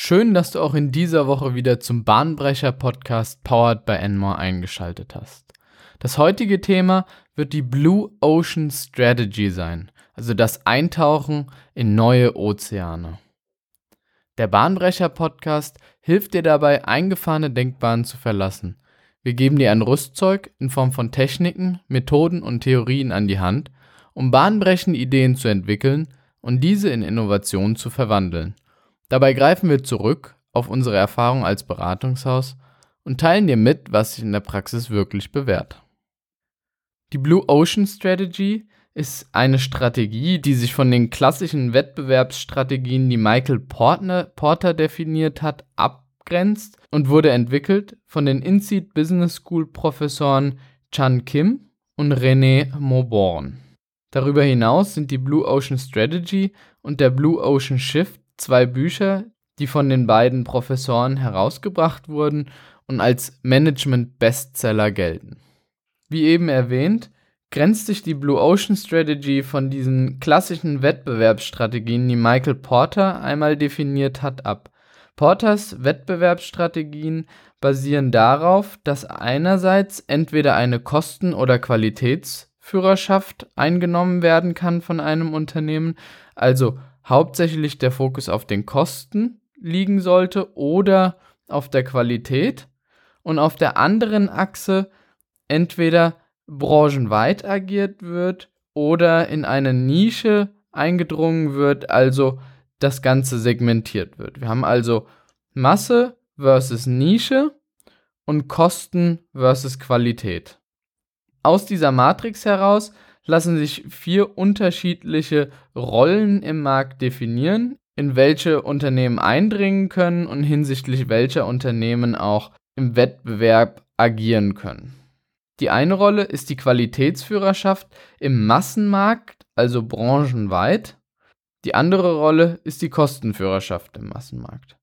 Schön, dass du auch in dieser Woche wieder zum Bahnbrecher-Podcast Powered by Enmore eingeschaltet hast. Das heutige Thema wird die Blue Ocean Strategy sein, also das Eintauchen in neue Ozeane. Der Bahnbrecher-Podcast hilft dir dabei, eingefahrene Denkbahnen zu verlassen. Wir geben dir ein Rüstzeug in Form von Techniken, Methoden und Theorien an die Hand, um bahnbrechende Ideen zu entwickeln und diese in Innovationen zu verwandeln – Dabei greifen wir zurück auf unsere Erfahrung als Beratungshaus und teilen dir mit, was sich in der Praxis wirklich bewährt. Die Blue Ocean Strategy ist eine Strategie, die sich von den klassischen Wettbewerbsstrategien, die Michael Portner, Porter definiert hat, abgrenzt und wurde entwickelt von den INSEAD Business School Professoren Chan Kim und René Mauborn. Darüber hinaus sind die Blue Ocean Strategy und der Blue Ocean Shift zwei Bücher, die von den beiden Professoren herausgebracht wurden und als Management-Bestseller gelten. Wie eben erwähnt, grenzt sich die Blue Ocean Strategy von diesen klassischen Wettbewerbsstrategien, die Michael Porter einmal definiert hat, ab. Porters Wettbewerbsstrategien basieren darauf, dass einerseits entweder eine Kosten- oder Qualitätsführerschaft eingenommen werden kann von einem Unternehmen, also hauptsächlich der Fokus auf den Kosten liegen sollte oder auf der Qualität und auf der anderen Achse entweder branchenweit agiert wird oder in eine Nische eingedrungen wird, also das Ganze segmentiert wird. Wir haben also Masse versus Nische und Kosten versus Qualität. Aus dieser Matrix heraus lassen sich vier unterschiedliche Rollen im Markt definieren, in welche Unternehmen eindringen können und hinsichtlich welcher Unternehmen auch im Wettbewerb agieren können. Die eine Rolle ist die Qualitätsführerschaft im Massenmarkt, also branchenweit. Die andere Rolle ist die Kostenführerschaft im Massenmarkt.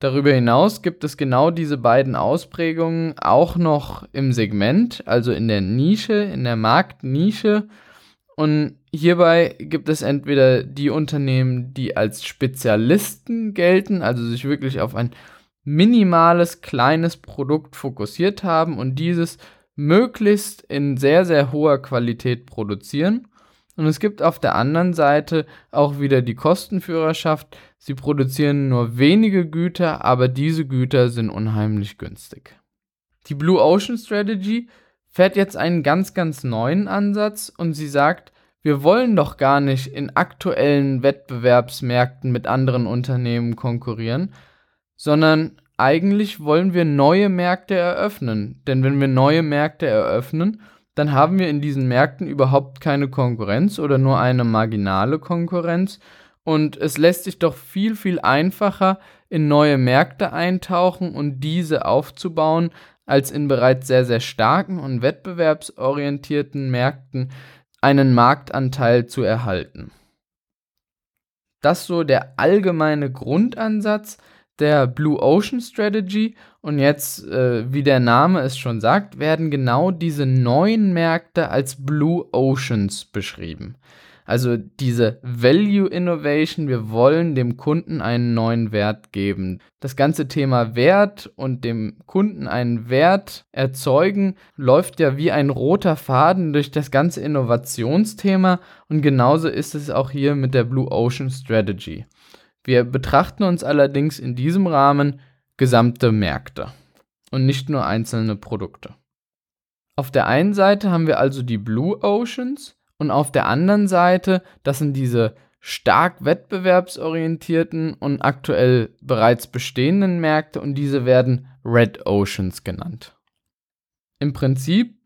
Darüber hinaus gibt es genau diese beiden Ausprägungen auch noch im Segment, also in der Nische, in der Marktnische. Und hierbei gibt es entweder die Unternehmen, die als Spezialisten gelten, also sich wirklich auf ein minimales, kleines Produkt fokussiert haben und dieses möglichst in sehr, sehr hoher Qualität produzieren. Und es gibt auf der anderen Seite auch wieder die Kostenführerschaft. Sie produzieren nur wenige Güter, aber diese Güter sind unheimlich günstig. Die Blue Ocean Strategy fährt jetzt einen ganz, ganz neuen Ansatz und sie sagt, wir wollen doch gar nicht in aktuellen Wettbewerbsmärkten mit anderen Unternehmen konkurrieren, sondern eigentlich wollen wir neue Märkte eröffnen. Denn wenn wir neue Märkte eröffnen, dann haben wir in diesen Märkten überhaupt keine Konkurrenz oder nur eine marginale Konkurrenz. Und es lässt sich doch viel, viel einfacher in neue Märkte eintauchen und diese aufzubauen, als in bereits sehr, sehr starken und wettbewerbsorientierten Märkten einen Marktanteil zu erhalten. Das so der allgemeine Grundansatz der Blue Ocean Strategy und jetzt, äh, wie der Name es schon sagt, werden genau diese neuen Märkte als Blue Oceans beschrieben. Also diese Value Innovation, wir wollen dem Kunden einen neuen Wert geben. Das ganze Thema Wert und dem Kunden einen Wert erzeugen läuft ja wie ein roter Faden durch das ganze Innovationsthema und genauso ist es auch hier mit der Blue Ocean Strategy. Wir betrachten uns allerdings in diesem Rahmen gesamte Märkte und nicht nur einzelne Produkte. Auf der einen Seite haben wir also die Blue Oceans und auf der anderen Seite, das sind diese stark wettbewerbsorientierten und aktuell bereits bestehenden Märkte und diese werden Red Oceans genannt. Im Prinzip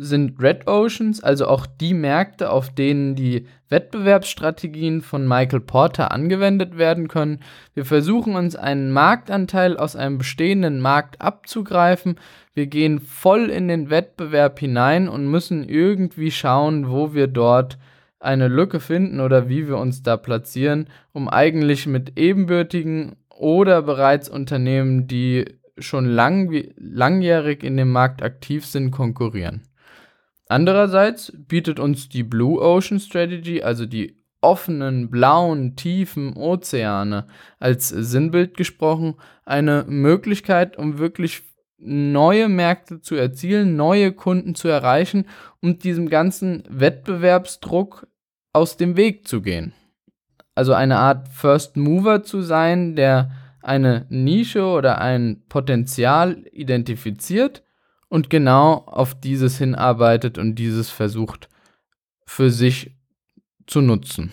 sind Red Oceans, also auch die Märkte, auf denen die Wettbewerbsstrategien von Michael Porter angewendet werden können. Wir versuchen uns einen Marktanteil aus einem bestehenden Markt abzugreifen. Wir gehen voll in den Wettbewerb hinein und müssen irgendwie schauen, wo wir dort eine Lücke finden oder wie wir uns da platzieren, um eigentlich mit ebenbürtigen oder bereits Unternehmen, die schon lang, langjährig in dem Markt aktiv sind, konkurrieren. Andererseits bietet uns die Blue Ocean Strategy, also die offenen, blauen, tiefen Ozeane als Sinnbild gesprochen eine Möglichkeit, um wirklich neue Märkte zu erzielen, neue Kunden zu erreichen und diesem ganzen Wettbewerbsdruck aus dem Weg zu gehen. Also eine Art First Mover zu sein, der eine Nische oder ein Potenzial identifiziert und genau auf dieses hinarbeitet und dieses versucht für sich zu nutzen.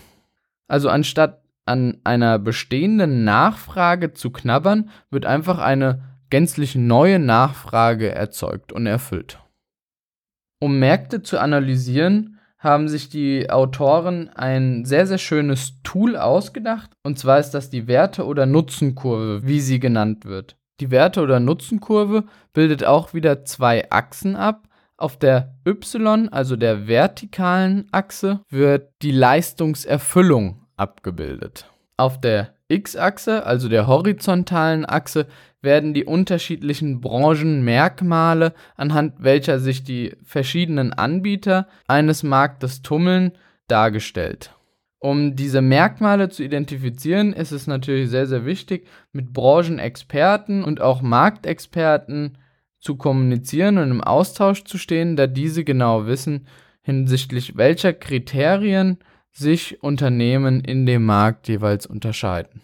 Also anstatt an einer bestehenden Nachfrage zu knabbern, wird einfach eine gänzlich neue Nachfrage erzeugt und erfüllt. Um Märkte zu analysieren, haben sich die Autoren ein sehr, sehr schönes Tool ausgedacht. Und zwar ist das die Werte- oder Nutzenkurve, wie sie genannt wird. Die Werte- oder Nutzenkurve bildet auch wieder zwei Achsen ab. Auf der Y, also der vertikalen Achse, wird die Leistungserfüllung abgebildet. Auf der X-Achse, also der horizontalen Achse, werden die unterschiedlichen Branchenmerkmale, anhand welcher sich die verschiedenen Anbieter eines Marktes tummeln, dargestellt. Um diese Merkmale zu identifizieren, ist es natürlich sehr, sehr wichtig, mit Branchenexperten und auch Marktexperten zu kommunizieren und im Austausch zu stehen, da diese genau wissen, hinsichtlich welcher Kriterien sich Unternehmen in dem Markt jeweils unterscheiden.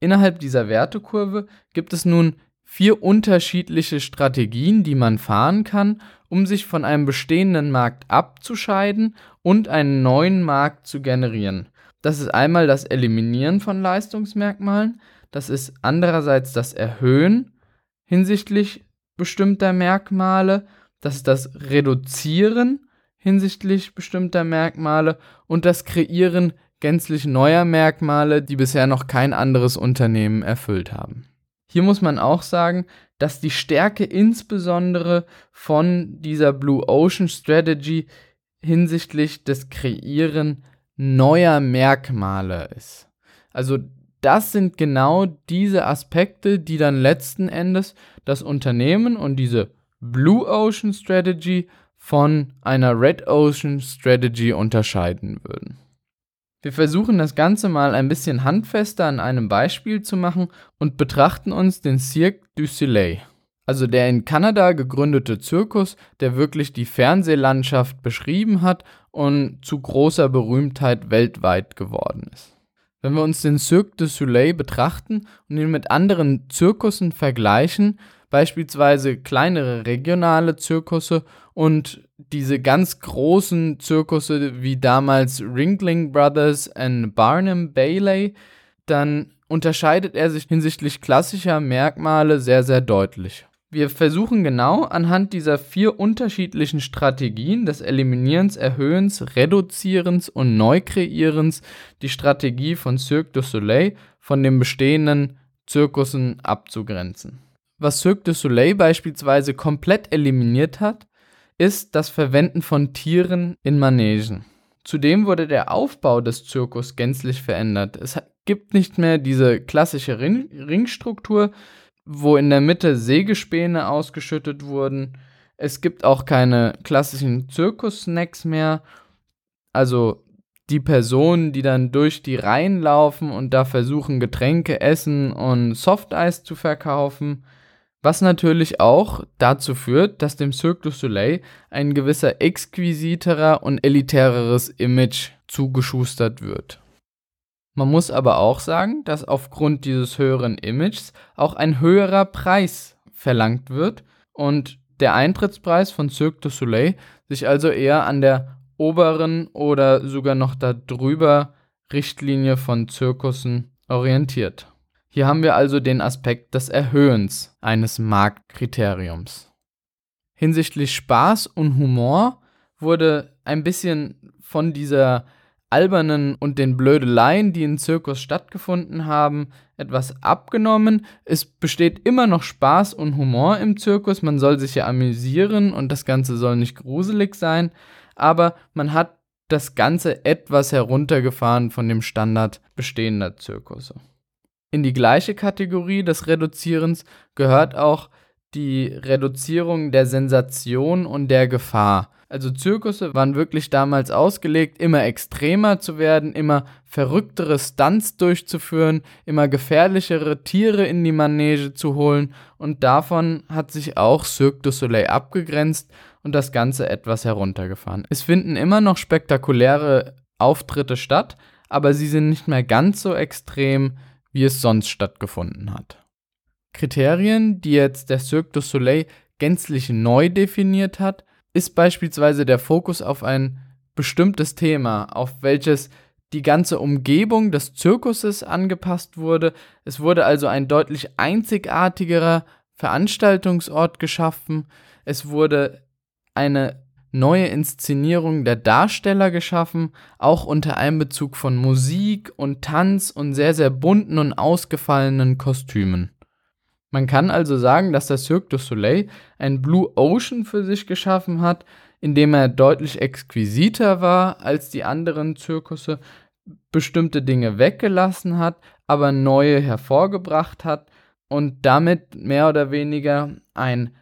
Innerhalb dieser Wertekurve gibt es nun vier unterschiedliche Strategien, die man fahren kann, um sich von einem bestehenden Markt abzuscheiden und einen neuen Markt zu generieren. Das ist einmal das Eliminieren von Leistungsmerkmalen, das ist andererseits das Erhöhen hinsichtlich bestimmter Merkmale, das ist das Reduzieren hinsichtlich bestimmter Merkmale. Und das Kreieren gänzlich neuer Merkmale, die bisher noch kein anderes Unternehmen erfüllt haben. Hier muss man auch sagen, dass die Stärke insbesondere von dieser Blue Ocean Strategy hinsichtlich des Kreieren neuer Merkmale ist. Also das sind genau diese Aspekte, die dann letzten Endes das Unternehmen und diese Blue Ocean Strategy von einer Red Ocean Strategy unterscheiden würden. Wir versuchen das Ganze mal ein bisschen handfester an einem Beispiel zu machen und betrachten uns den Cirque du Soleil, also der in Kanada gegründete Zirkus, der wirklich die Fernsehlandschaft beschrieben hat und zu großer Berühmtheit weltweit geworden ist. Wenn wir uns den Cirque du Soleil betrachten und ihn mit anderen Zirkussen vergleichen, beispielsweise kleinere regionale Zirkusse und diese ganz großen Zirkusse wie damals Ringling Brothers und Barnum Bailey, dann unterscheidet er sich hinsichtlich klassischer Merkmale sehr, sehr deutlich. Wir versuchen genau anhand dieser vier unterschiedlichen Strategien des Eliminierens, Erhöhens, Reduzierens und Neukreierens die Strategie von Cirque du Soleil von den bestehenden Zirkussen abzugrenzen. Was Cirque du Soleil beispielsweise komplett eliminiert hat, ist das Verwenden von Tieren in Manegen. Zudem wurde der Aufbau des Zirkus gänzlich verändert. Es gibt nicht mehr diese klassische Ring Ringstruktur, wo in der Mitte Sägespäne ausgeschüttet wurden. Es gibt auch keine klassischen Zirkus-Snacks mehr. Also die Personen, die dann durch die Reihen laufen und da versuchen, Getränke, Essen und Softeis zu verkaufen. Was natürlich auch dazu führt, dass dem Cirque du Soleil ein gewisser exquisiterer und elitäreres Image zugeschustert wird. Man muss aber auch sagen, dass aufgrund dieses höheren Images auch ein höherer Preis verlangt wird und der Eintrittspreis von Cirque du Soleil sich also eher an der oberen oder sogar noch darüber Richtlinie von Zirkussen orientiert. Hier haben wir also den Aspekt des Erhöhens eines Marktkriteriums. Hinsichtlich Spaß und Humor wurde ein bisschen von dieser albernen und den Blödeleien, die im Zirkus stattgefunden haben, etwas abgenommen. Es besteht immer noch Spaß und Humor im Zirkus, man soll sich ja amüsieren und das Ganze soll nicht gruselig sein, aber man hat das Ganze etwas heruntergefahren von dem Standard bestehender Zirkusse. In die gleiche Kategorie des Reduzierens gehört auch die Reduzierung der Sensation und der Gefahr. Also Zirkusse waren wirklich damals ausgelegt, immer extremer zu werden, immer verrücktere Stunts durchzuführen, immer gefährlichere Tiere in die Manege zu holen und davon hat sich auch Cirque du Soleil abgegrenzt und das Ganze etwas heruntergefahren. Es finden immer noch spektakuläre Auftritte statt, aber sie sind nicht mehr ganz so extrem, wie es sonst stattgefunden hat. Kriterien, die jetzt der Cirque du Soleil gänzlich neu definiert hat, ist beispielsweise der Fokus auf ein bestimmtes Thema, auf welches die ganze Umgebung des Zirkuses angepasst wurde. Es wurde also ein deutlich einzigartigerer Veranstaltungsort geschaffen. Es wurde eine neue Inszenierung der Darsteller geschaffen, auch unter Einbezug von Musik und Tanz und sehr, sehr bunten und ausgefallenen Kostümen. Man kann also sagen, dass der Cirque du Soleil ein Blue Ocean für sich geschaffen hat, indem er deutlich exquisiter war als die anderen Zirkusse, bestimmte Dinge weggelassen hat, aber neue hervorgebracht hat und damit mehr oder weniger ein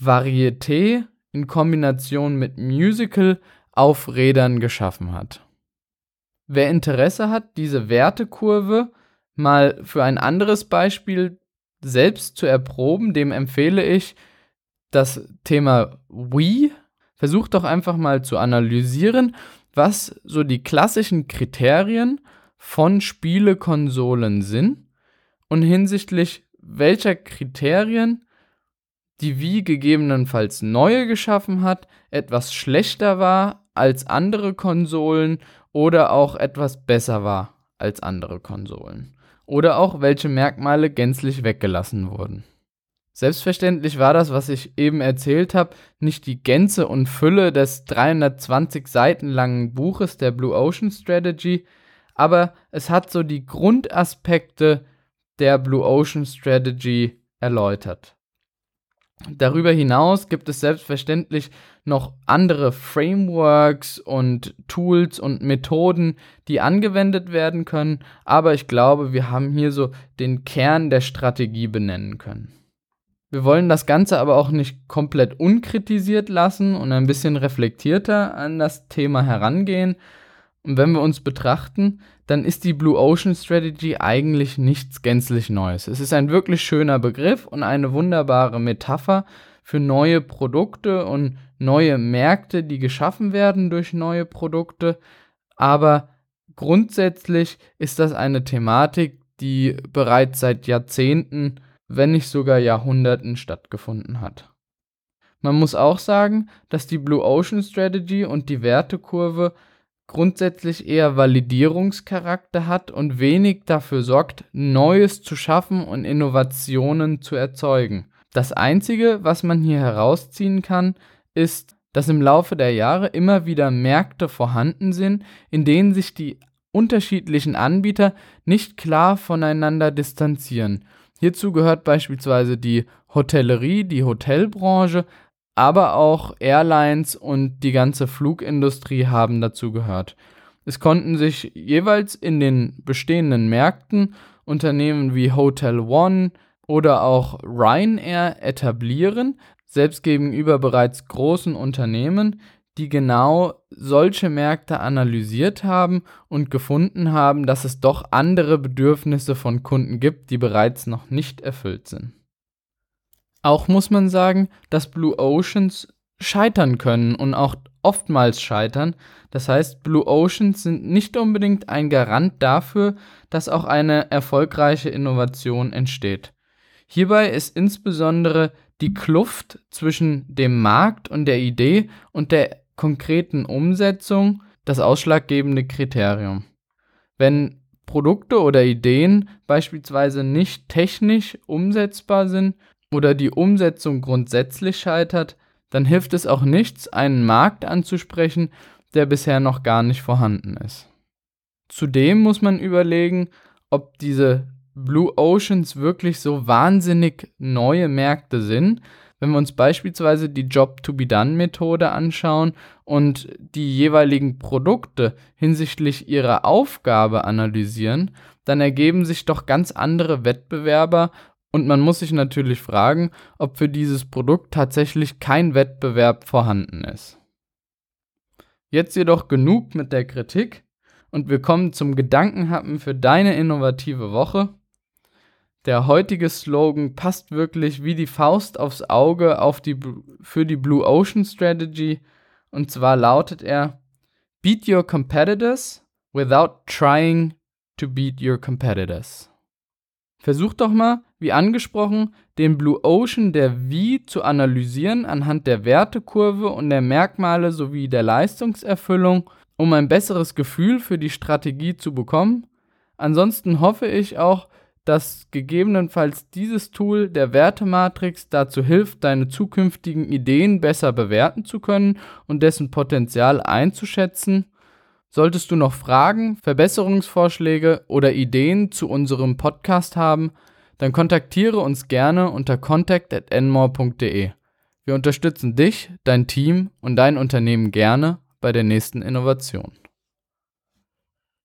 Varieté in Kombination mit Musical auf Rädern geschaffen hat. Wer Interesse hat, diese Wertekurve mal für ein anderes Beispiel selbst zu erproben, dem empfehle ich das Thema Wii. Versucht doch einfach mal zu analysieren, was so die klassischen Kriterien von Spielekonsolen sind und hinsichtlich welcher Kriterien die Wii gegebenenfalls neue geschaffen hat, etwas schlechter war als andere Konsolen oder auch etwas besser war als andere Konsolen oder auch welche Merkmale gänzlich weggelassen wurden. Selbstverständlich war das, was ich eben erzählt habe, nicht die Gänze und Fülle des 320 Seiten langen Buches der Blue Ocean Strategy, aber es hat so die Grundaspekte der Blue Ocean Strategy erläutert. Darüber hinaus gibt es selbstverständlich noch andere Frameworks und Tools und Methoden, die angewendet werden können, aber ich glaube, wir haben hier so den Kern der Strategie benennen können. Wir wollen das Ganze aber auch nicht komplett unkritisiert lassen und ein bisschen reflektierter an das Thema herangehen. Und wenn wir uns betrachten, dann ist die Blue Ocean Strategy eigentlich nichts gänzlich Neues. Es ist ein wirklich schöner Begriff und eine wunderbare Metapher für neue Produkte und neue Märkte, die geschaffen werden durch neue Produkte. Aber grundsätzlich ist das eine Thematik, die bereits seit Jahrzehnten, wenn nicht sogar Jahrhunderten stattgefunden hat. Man muss auch sagen, dass die Blue Ocean Strategy und die Wertekurve grundsätzlich eher Validierungscharakter hat und wenig dafür sorgt, Neues zu schaffen und Innovationen zu erzeugen. Das Einzige, was man hier herausziehen kann, ist, dass im Laufe der Jahre immer wieder Märkte vorhanden sind, in denen sich die unterschiedlichen Anbieter nicht klar voneinander distanzieren. Hierzu gehört beispielsweise die Hotellerie, die Hotelbranche, aber auch Airlines und die ganze Flugindustrie haben dazu gehört. Es konnten sich jeweils in den bestehenden Märkten Unternehmen wie Hotel One oder auch Ryanair etablieren, selbst gegenüber bereits großen Unternehmen, die genau solche Märkte analysiert haben und gefunden haben, dass es doch andere Bedürfnisse von Kunden gibt, die bereits noch nicht erfüllt sind. Auch muss man sagen, dass Blue Oceans scheitern können und auch oftmals scheitern. Das heißt, Blue Oceans sind nicht unbedingt ein Garant dafür, dass auch eine erfolgreiche Innovation entsteht. Hierbei ist insbesondere die Kluft zwischen dem Markt und der Idee und der konkreten Umsetzung das ausschlaggebende Kriterium. Wenn Produkte oder Ideen beispielsweise nicht technisch umsetzbar sind oder die Umsetzung grundsätzlich scheitert, dann hilft es auch nichts, einen Markt anzusprechen, der bisher noch gar nicht vorhanden ist. Zudem muss man überlegen, ob diese Blue Oceans wirklich so wahnsinnig neue Märkte sind. Wenn wir uns beispielsweise die Job-to-be-done-Methode anschauen und die jeweiligen Produkte hinsichtlich ihrer Aufgabe analysieren, dann ergeben sich doch ganz andere Wettbewerber und man muss sich natürlich fragen, ob für dieses Produkt tatsächlich kein Wettbewerb vorhanden ist. Jetzt jedoch genug mit der Kritik und wir kommen zum Gedankenhappen für deine innovative Woche. Der heutige Slogan passt wirklich wie die Faust aufs Auge auf die, für die Blue Ocean Strategy und zwar lautet er Beat your competitors without trying to beat your competitors. Versuch doch mal, wie angesprochen, den Blue Ocean der Wie zu analysieren anhand der Wertekurve und der Merkmale sowie der Leistungserfüllung, um ein besseres Gefühl für die Strategie zu bekommen. Ansonsten hoffe ich auch, dass gegebenenfalls dieses Tool der Wertematrix dazu hilft, deine zukünftigen Ideen besser bewerten zu können und dessen Potenzial einzuschätzen. Solltest du noch Fragen, Verbesserungsvorschläge oder Ideen zu unserem Podcast haben, dann kontaktiere uns gerne unter contact@enmore.de. Wir unterstützen dich, dein Team und dein Unternehmen gerne bei der nächsten Innovation.